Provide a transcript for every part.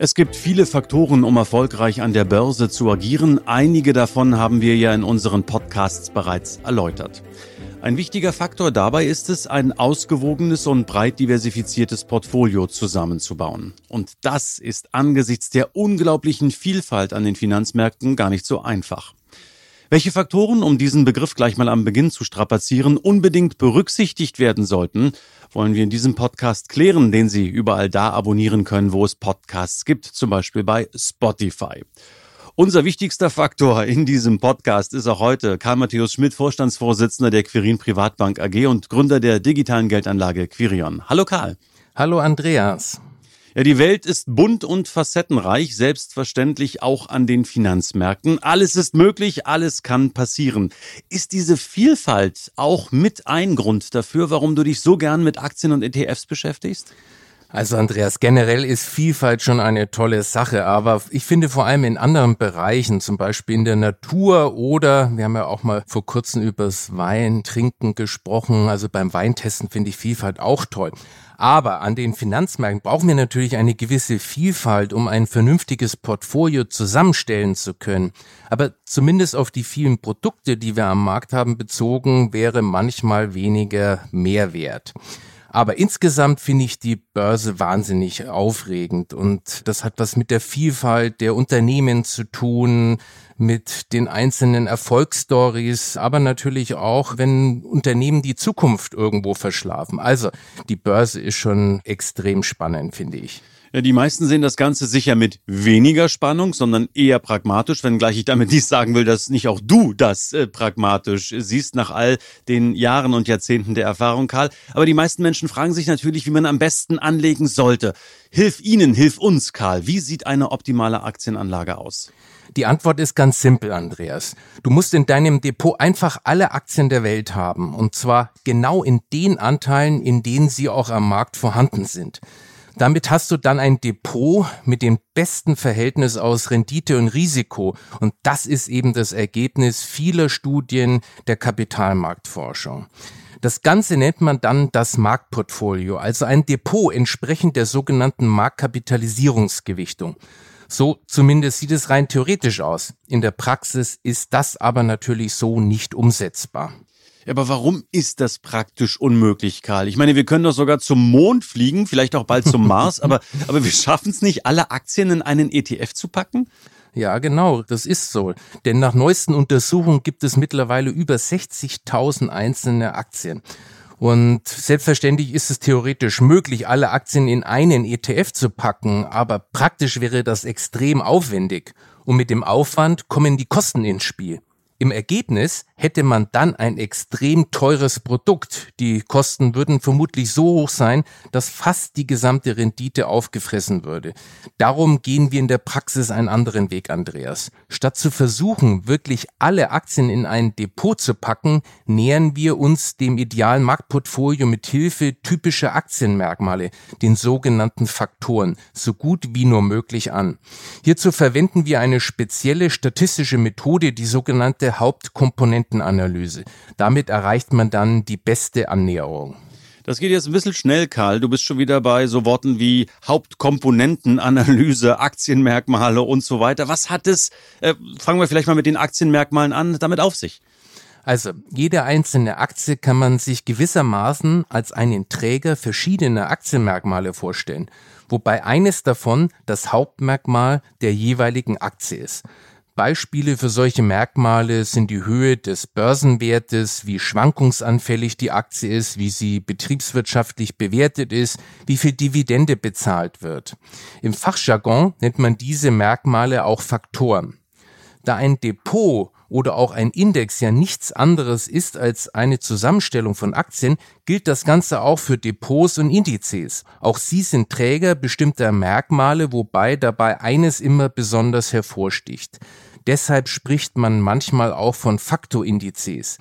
Es gibt viele Faktoren, um erfolgreich an der Börse zu agieren. Einige davon haben wir ja in unseren Podcasts bereits erläutert. Ein wichtiger Faktor dabei ist es, ein ausgewogenes und breit diversifiziertes Portfolio zusammenzubauen. Und das ist angesichts der unglaublichen Vielfalt an den Finanzmärkten gar nicht so einfach. Welche Faktoren, um diesen Begriff gleich mal am Beginn zu strapazieren, unbedingt berücksichtigt werden sollten, wollen wir in diesem Podcast klären, den Sie überall da abonnieren können, wo es Podcasts gibt, zum Beispiel bei Spotify. Unser wichtigster Faktor in diesem Podcast ist auch heute Karl Matthäus Schmidt, Vorstandsvorsitzender der Quirin Privatbank AG und Gründer der digitalen Geldanlage Quirion. Hallo Karl. Hallo Andreas. Ja, die Welt ist bunt und facettenreich, selbstverständlich auch an den Finanzmärkten. Alles ist möglich, alles kann passieren. Ist diese Vielfalt auch mit ein Grund dafür, warum du dich so gern mit Aktien und ETFs beschäftigst? Also Andreas, generell ist Vielfalt schon eine tolle Sache, aber ich finde vor allem in anderen Bereichen, zum Beispiel in der Natur oder wir haben ja auch mal vor kurzem übers Weintrinken gesprochen, also beim Weintesten finde ich Vielfalt auch toll. Aber an den Finanzmärkten brauchen wir natürlich eine gewisse Vielfalt, um ein vernünftiges Portfolio zusammenstellen zu können. Aber zumindest auf die vielen Produkte, die wir am Markt haben, bezogen, wäre manchmal weniger Mehrwert. Aber insgesamt finde ich die Börse wahnsinnig aufregend und das hat was mit der Vielfalt der Unternehmen zu tun, mit den einzelnen Erfolgsstories, aber natürlich auch, wenn Unternehmen die Zukunft irgendwo verschlafen. Also die Börse ist schon extrem spannend, finde ich. Ja, die meisten sehen das Ganze sicher mit weniger Spannung, sondern eher pragmatisch, wenngleich ich damit nicht sagen will, dass nicht auch du das äh, pragmatisch siehst nach all den Jahren und Jahrzehnten der Erfahrung, Karl. Aber die meisten Menschen fragen sich natürlich, wie man am besten anlegen sollte. Hilf ihnen, hilf uns, Karl. Wie sieht eine optimale Aktienanlage aus? Die Antwort ist ganz simpel, Andreas. Du musst in deinem Depot einfach alle Aktien der Welt haben. Und zwar genau in den Anteilen, in denen sie auch am Markt vorhanden sind. Damit hast du dann ein Depot mit dem besten Verhältnis aus Rendite und Risiko. Und das ist eben das Ergebnis vieler Studien der Kapitalmarktforschung. Das Ganze nennt man dann das Marktportfolio, also ein Depot entsprechend der sogenannten Marktkapitalisierungsgewichtung. So zumindest sieht es rein theoretisch aus. In der Praxis ist das aber natürlich so nicht umsetzbar. Aber warum ist das praktisch unmöglich, Karl? Ich meine, wir können doch sogar zum Mond fliegen, vielleicht auch bald zum Mars, aber, aber wir schaffen es nicht, alle Aktien in einen ETF zu packen? Ja, genau, das ist so. Denn nach neuesten Untersuchungen gibt es mittlerweile über 60.000 einzelne Aktien. Und selbstverständlich ist es theoretisch möglich, alle Aktien in einen ETF zu packen, aber praktisch wäre das extrem aufwendig. Und mit dem Aufwand kommen die Kosten ins Spiel. Im Ergebnis hätte man dann ein extrem teures Produkt. Die Kosten würden vermutlich so hoch sein, dass fast die gesamte Rendite aufgefressen würde. Darum gehen wir in der Praxis einen anderen Weg, Andreas. Statt zu versuchen, wirklich alle Aktien in ein Depot zu packen, nähern wir uns dem idealen Marktportfolio mit Hilfe typischer Aktienmerkmale, den sogenannten Faktoren, so gut wie nur möglich an. Hierzu verwenden wir eine spezielle statistische Methode, die sogenannte beste Hauptkomponentenanalyse. Damit erreicht man dann die beste Annäherung. Das geht jetzt ein bisschen schnell, Karl. Du bist schon wieder bei so Worten wie Hauptkomponentenanalyse, Aktienmerkmale und so weiter. Was hat es, äh, fangen wir vielleicht mal mit den Aktienmerkmalen an, damit auf sich? Also, jede einzelne Aktie kann man sich gewissermaßen als einen Träger verschiedener Aktienmerkmale vorstellen, wobei eines davon das Hauptmerkmal der jeweiligen Aktie ist. Beispiele für solche Merkmale sind die Höhe des Börsenwertes, wie schwankungsanfällig die Aktie ist, wie sie betriebswirtschaftlich bewertet ist, wie viel Dividende bezahlt wird. Im Fachjargon nennt man diese Merkmale auch Faktoren. Da ein Depot oder auch ein Index ja nichts anderes ist als eine Zusammenstellung von Aktien, gilt das Ganze auch für Depots und Indizes. Auch sie sind Träger bestimmter Merkmale, wobei dabei eines immer besonders hervorsticht. Deshalb spricht man manchmal auch von Faktorindizes.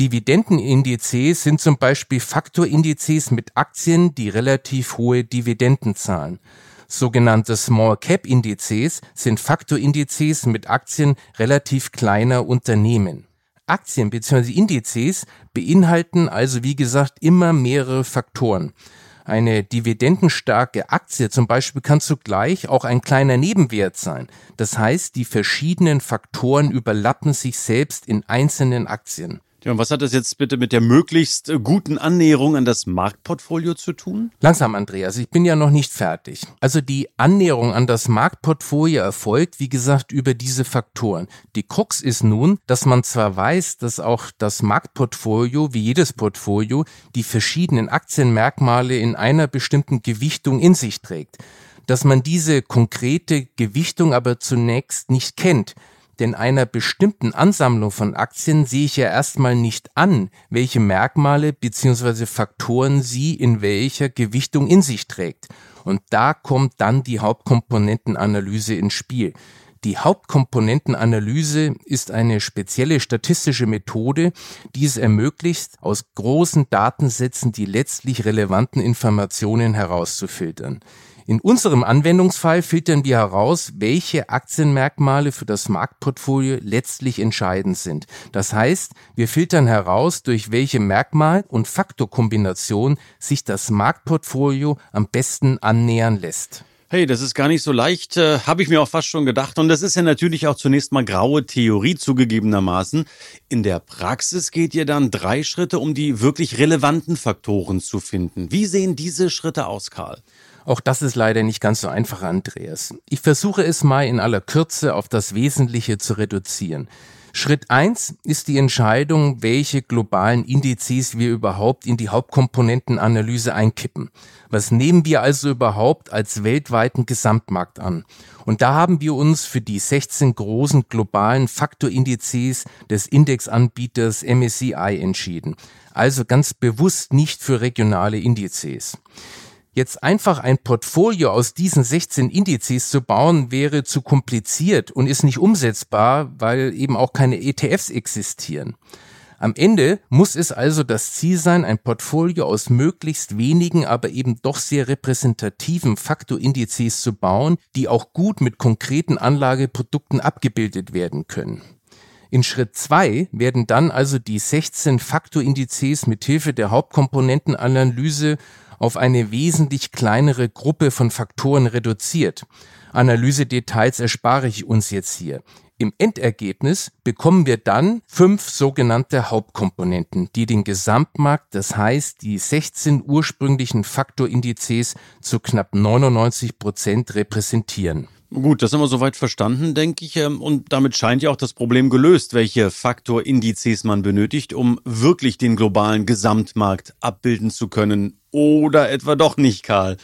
Dividendenindizes sind zum Beispiel Faktorindizes mit Aktien, die relativ hohe Dividenden zahlen. Sogenannte Small Cap Indizes sind Faktorindizes mit Aktien relativ kleiner Unternehmen. Aktien bzw. Indizes beinhalten also wie gesagt immer mehrere Faktoren. Eine dividendenstarke Aktie zum Beispiel kann zugleich auch ein kleiner Nebenwert sein. Das heißt, die verschiedenen Faktoren überlappen sich selbst in einzelnen Aktien. Ja, und was hat das jetzt bitte mit der möglichst äh, guten Annäherung an das Marktportfolio zu tun? Langsam, Andreas, ich bin ja noch nicht fertig. Also die Annäherung an das Marktportfolio erfolgt, wie gesagt, über diese Faktoren. Die Krux ist nun, dass man zwar weiß, dass auch das Marktportfolio, wie jedes Portfolio, die verschiedenen Aktienmerkmale in einer bestimmten Gewichtung in sich trägt dass man diese konkrete Gewichtung aber zunächst nicht kennt. Denn einer bestimmten Ansammlung von Aktien sehe ich ja erstmal nicht an, welche Merkmale bzw. Faktoren sie in welcher Gewichtung in sich trägt. Und da kommt dann die Hauptkomponentenanalyse ins Spiel. Die Hauptkomponentenanalyse ist eine spezielle statistische Methode, die es ermöglicht, aus großen Datensätzen die letztlich relevanten Informationen herauszufiltern. In unserem Anwendungsfall filtern wir heraus, welche Aktienmerkmale für das Marktportfolio letztlich entscheidend sind. Das heißt, wir filtern heraus, durch welche Merkmal- und Faktorkombination sich das Marktportfolio am besten annähern lässt. Hey, das ist gar nicht so leicht, äh, habe ich mir auch fast schon gedacht. Und das ist ja natürlich auch zunächst mal graue Theorie zugegebenermaßen. In der Praxis geht ihr dann drei Schritte, um die wirklich relevanten Faktoren zu finden. Wie sehen diese Schritte aus, Karl? Auch das ist leider nicht ganz so einfach, Andreas. Ich versuche es mal in aller Kürze auf das Wesentliche zu reduzieren. Schritt eins ist die Entscheidung, welche globalen Indizes wir überhaupt in die Hauptkomponentenanalyse einkippen. Was nehmen wir also überhaupt als weltweiten Gesamtmarkt an? Und da haben wir uns für die 16 großen globalen Faktorindizes des Indexanbieters MSCI entschieden. Also ganz bewusst nicht für regionale Indizes. Jetzt einfach ein Portfolio aus diesen 16 Indizes zu bauen, wäre zu kompliziert und ist nicht umsetzbar, weil eben auch keine ETFs existieren. Am Ende muss es also das Ziel sein, ein Portfolio aus möglichst wenigen, aber eben doch sehr repräsentativen Faktorindizes zu bauen, die auch gut mit konkreten Anlageprodukten abgebildet werden können. In Schritt zwei werden dann also die 16 Faktorindizes mit Hilfe der Hauptkomponentenanalyse auf eine wesentlich kleinere Gruppe von Faktoren reduziert. Analysedetails erspare ich uns jetzt hier. Im Endergebnis bekommen wir dann fünf sogenannte Hauptkomponenten, die den Gesamtmarkt, das heißt die 16 ursprünglichen Faktorindizes zu knapp 99 Prozent repräsentieren. Gut, das haben wir soweit verstanden, denke ich. Ähm, und damit scheint ja auch das Problem gelöst, welche Faktorindizes man benötigt, um wirklich den globalen Gesamtmarkt abbilden zu können. Oder etwa doch nicht, Karl?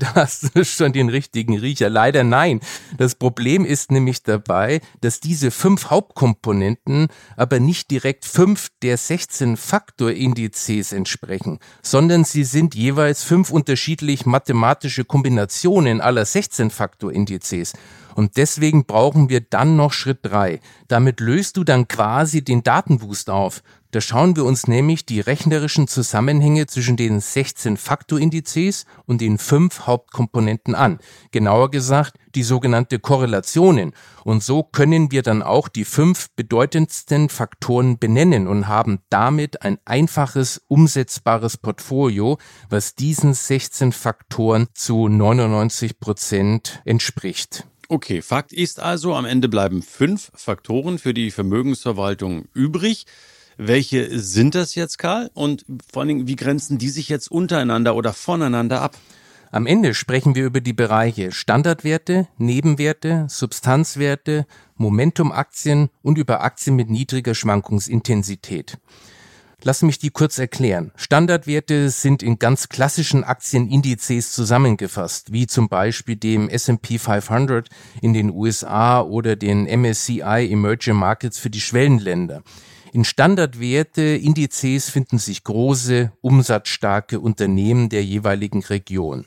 Da hast du schon den richtigen Riecher. Leider nein. Das Problem ist nämlich dabei, dass diese fünf Hauptkomponenten aber nicht direkt fünf der 16 Faktorindizes entsprechen, sondern sie sind jeweils fünf unterschiedlich mathematische Kombinationen aller 16 Faktorindizes. Und deswegen brauchen wir dann noch Schritt drei. Damit löst du dann quasi den Datenboost auf. Da schauen wir uns nämlich die rechnerischen Zusammenhänge zwischen den 16 Faktorindizes und den fünf Hauptkomponenten an. Genauer gesagt, die sogenannte Korrelationen. Und so können wir dann auch die fünf bedeutendsten Faktoren benennen und haben damit ein einfaches, umsetzbares Portfolio, was diesen 16 Faktoren zu 99 Prozent entspricht. Okay, Fakt ist also, am Ende bleiben fünf Faktoren für die Vermögensverwaltung übrig. Welche sind das jetzt, Karl? Und vor allen Dingen, wie grenzen die sich jetzt untereinander oder voneinander ab? Am Ende sprechen wir über die Bereiche Standardwerte, Nebenwerte, Substanzwerte, Momentumaktien und über Aktien mit niedriger Schwankungsintensität. Lass mich die kurz erklären. Standardwerte sind in ganz klassischen Aktienindizes zusammengefasst, wie zum Beispiel dem S&P 500 in den USA oder den MSCI Emerging Markets für die Schwellenländer. In Standardwerte-Indizes finden sich große, umsatzstarke Unternehmen der jeweiligen Region.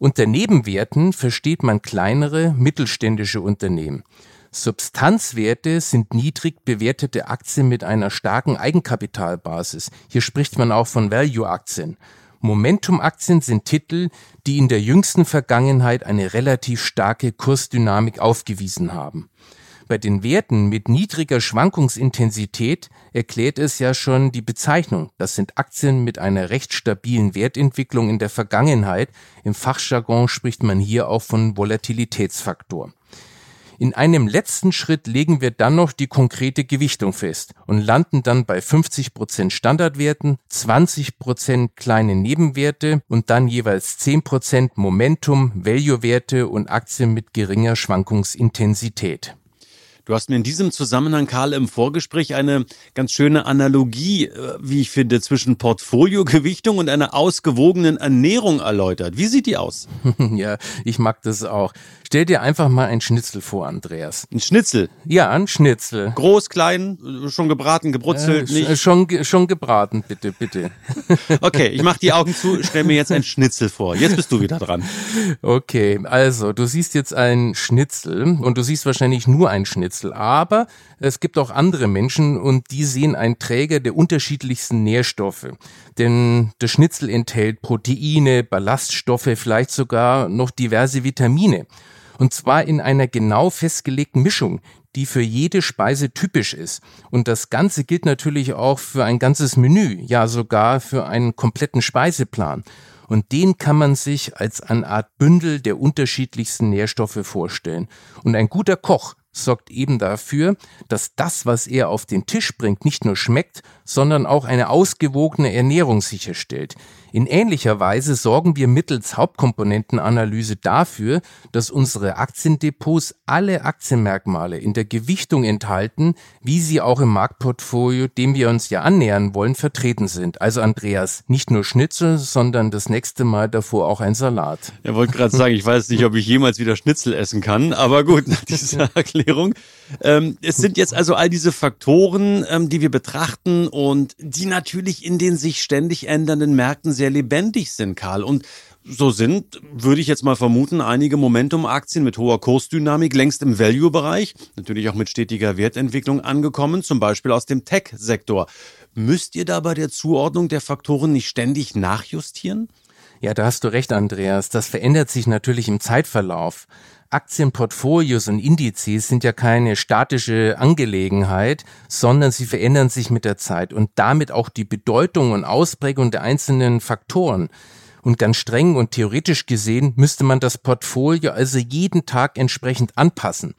Unter Nebenwerten versteht man kleinere, mittelständische Unternehmen. Substanzwerte sind niedrig bewertete Aktien mit einer starken Eigenkapitalbasis. Hier spricht man auch von Value-Aktien. Momentum-Aktien sind Titel, die in der jüngsten Vergangenheit eine relativ starke Kursdynamik aufgewiesen haben. Bei den Werten mit niedriger Schwankungsintensität erklärt es ja schon die Bezeichnung. Das sind Aktien mit einer recht stabilen Wertentwicklung in der Vergangenheit. Im Fachjargon spricht man hier auch von Volatilitätsfaktor. In einem letzten Schritt legen wir dann noch die konkrete Gewichtung fest und landen dann bei 50 Prozent Standardwerten, 20 Prozent kleine Nebenwerte und dann jeweils 10 Prozent Momentum, Value-Werte und Aktien mit geringer Schwankungsintensität. Du hast mir in diesem Zusammenhang, Karl, im Vorgespräch eine ganz schöne Analogie, äh, wie ich finde, zwischen Portfoliogewichtung und einer ausgewogenen Ernährung erläutert. Wie sieht die aus? ja, ich mag das auch. Stell dir einfach mal ein Schnitzel vor, Andreas. Ein Schnitzel? Ja, ein Schnitzel. Groß, klein, schon gebraten, gebrutzelt, äh, nicht? Schon, schon gebraten, bitte, bitte. okay, ich mach die Augen zu, stell mir jetzt ein Schnitzel vor. Jetzt bist du wieder dran. Okay, also du siehst jetzt ein Schnitzel und du siehst wahrscheinlich nur ein Schnitzel, aber es gibt auch andere Menschen und die sehen einen Träger der unterschiedlichsten Nährstoffe. Denn das Schnitzel enthält Proteine, Ballaststoffe, vielleicht sogar noch diverse Vitamine. Und zwar in einer genau festgelegten Mischung, die für jede Speise typisch ist. Und das Ganze gilt natürlich auch für ein ganzes Menü, ja sogar für einen kompletten Speiseplan. Und den kann man sich als eine Art Bündel der unterschiedlichsten Nährstoffe vorstellen. Und ein guter Koch sorgt eben dafür, dass das, was er auf den Tisch bringt, nicht nur schmeckt, sondern auch eine ausgewogene Ernährung sicherstellt. In ähnlicher Weise sorgen wir mittels Hauptkomponentenanalyse dafür, dass unsere Aktiendepots alle Aktienmerkmale in der Gewichtung enthalten, wie sie auch im Marktportfolio, dem wir uns ja annähern wollen, vertreten sind. Also Andreas, nicht nur Schnitzel, sondern das nächste Mal davor auch ein Salat. Er wollte gerade sagen, ich weiß nicht, ob ich jemals wieder Schnitzel essen kann, aber gut, nach dieser Erklärung. Ähm, es sind jetzt also all diese Faktoren, ähm, die wir betrachten und die natürlich in den sich ständig ändernden Märkten sehr lebendig sind, Karl. Und so sind, würde ich jetzt mal vermuten, einige Momentum-Aktien mit hoher Kursdynamik längst im Value-Bereich, natürlich auch mit stetiger Wertentwicklung angekommen, zum Beispiel aus dem Tech-Sektor. Müsst ihr da bei der Zuordnung der Faktoren nicht ständig nachjustieren? Ja, da hast du recht, Andreas. Das verändert sich natürlich im Zeitverlauf. Aktienportfolios und Indizes sind ja keine statische Angelegenheit, sondern sie verändern sich mit der Zeit und damit auch die Bedeutung und Ausprägung der einzelnen Faktoren. Und ganz streng und theoretisch gesehen müsste man das Portfolio also jeden Tag entsprechend anpassen.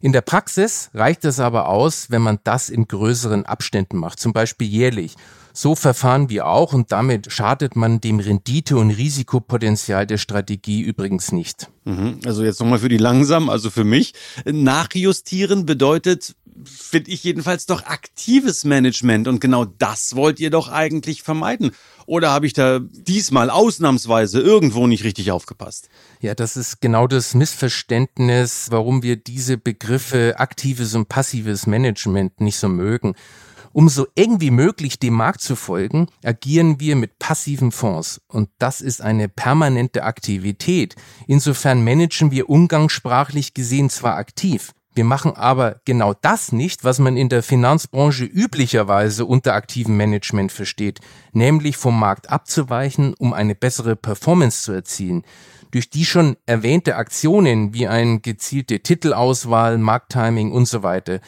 In der Praxis reicht es aber aus, wenn man das in größeren Abständen macht, zum Beispiel jährlich. So verfahren wir auch und damit schadet man dem Rendite- und Risikopotenzial der Strategie übrigens nicht. Mhm. Also jetzt nochmal für die langsam, also für mich. Nachjustieren bedeutet, finde ich jedenfalls doch aktives Management und genau das wollt ihr doch eigentlich vermeiden. Oder habe ich da diesmal ausnahmsweise irgendwo nicht richtig aufgepasst? Ja, das ist genau das Missverständnis, warum wir diese Begriffe aktives und passives Management nicht so mögen. Um so eng wie möglich dem Markt zu folgen, agieren wir mit passiven Fonds. Und das ist eine permanente Aktivität. Insofern managen wir umgangssprachlich gesehen zwar aktiv, wir machen aber genau das nicht, was man in der Finanzbranche üblicherweise unter aktivem Management versteht, nämlich vom Markt abzuweichen, um eine bessere Performance zu erzielen. Durch die schon erwähnte Aktionen wie eine gezielte Titelauswahl, Markttiming und so weiter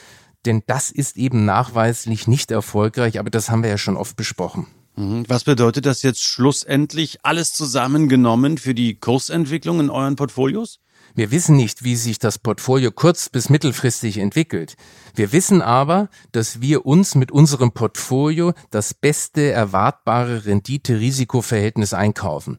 denn das ist eben nachweislich nicht erfolgreich, aber das haben wir ja schon oft besprochen. Mhm. Was bedeutet das jetzt schlussendlich alles zusammengenommen für die Kursentwicklung in euren Portfolios? Wir wissen nicht, wie sich das Portfolio kurz- bis mittelfristig entwickelt. Wir wissen aber, dass wir uns mit unserem Portfolio das beste erwartbare Rendite-Risiko-Verhältnis einkaufen.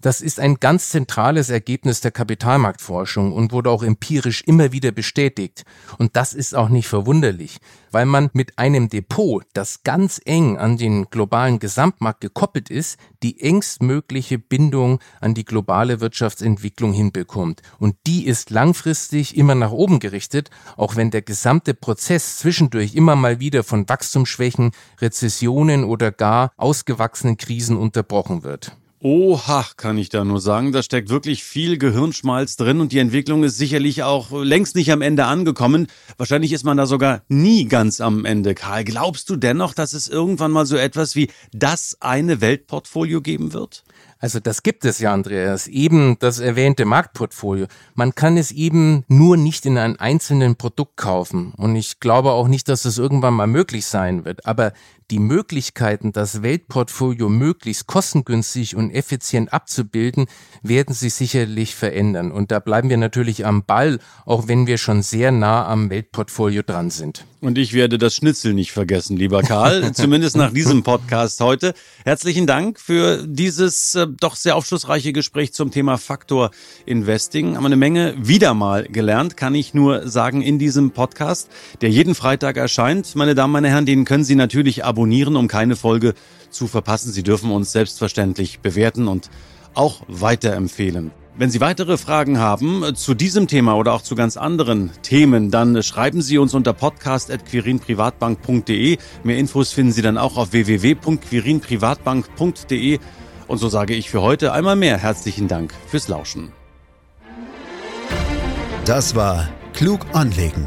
Das ist ein ganz zentrales Ergebnis der Kapitalmarktforschung und wurde auch empirisch immer wieder bestätigt. Und das ist auch nicht verwunderlich, weil man mit einem Depot, das ganz eng an den globalen Gesamtmarkt gekoppelt ist, die engstmögliche Bindung an die globale Wirtschaftsentwicklung hinbekommt. Und die ist langfristig immer nach oben gerichtet, auch wenn der gesamte Prozess zwischendurch immer mal wieder von Wachstumsschwächen, Rezessionen oder gar ausgewachsenen Krisen unterbrochen wird. Oha, kann ich da nur sagen. Da steckt wirklich viel Gehirnschmalz drin und die Entwicklung ist sicherlich auch längst nicht am Ende angekommen. Wahrscheinlich ist man da sogar nie ganz am Ende. Karl, glaubst du dennoch, dass es irgendwann mal so etwas wie das eine Weltportfolio geben wird? Also das gibt es ja, Andreas, eben das erwähnte Marktportfolio. Man kann es eben nur nicht in einem einzelnen Produkt kaufen. Und ich glaube auch nicht, dass es irgendwann mal möglich sein wird. Aber die Möglichkeiten, das Weltportfolio möglichst kostengünstig und effizient abzubilden, werden sich sicherlich verändern. Und da bleiben wir natürlich am Ball, auch wenn wir schon sehr nah am Weltportfolio dran sind. Und ich werde das Schnitzel nicht vergessen, lieber Karl, zumindest nach diesem Podcast heute. Herzlichen Dank für dieses äh, doch sehr aufschlussreiche Gespräch zum Thema Faktor Investing. Haben wir eine Menge wieder mal gelernt, kann ich nur sagen, in diesem Podcast, der jeden Freitag erscheint. Meine Damen, meine Herren, den können Sie natürlich abonnieren abonnieren, um keine Folge zu verpassen. Sie dürfen uns selbstverständlich bewerten und auch weiterempfehlen. Wenn Sie weitere Fragen haben zu diesem Thema oder auch zu ganz anderen Themen, dann schreiben Sie uns unter podcast.quirinprivatbank.de. Mehr Infos finden Sie dann auch auf www.quirinprivatbank.de. Und so sage ich für heute einmal mehr herzlichen Dank fürs Lauschen. Das war Klug anlegen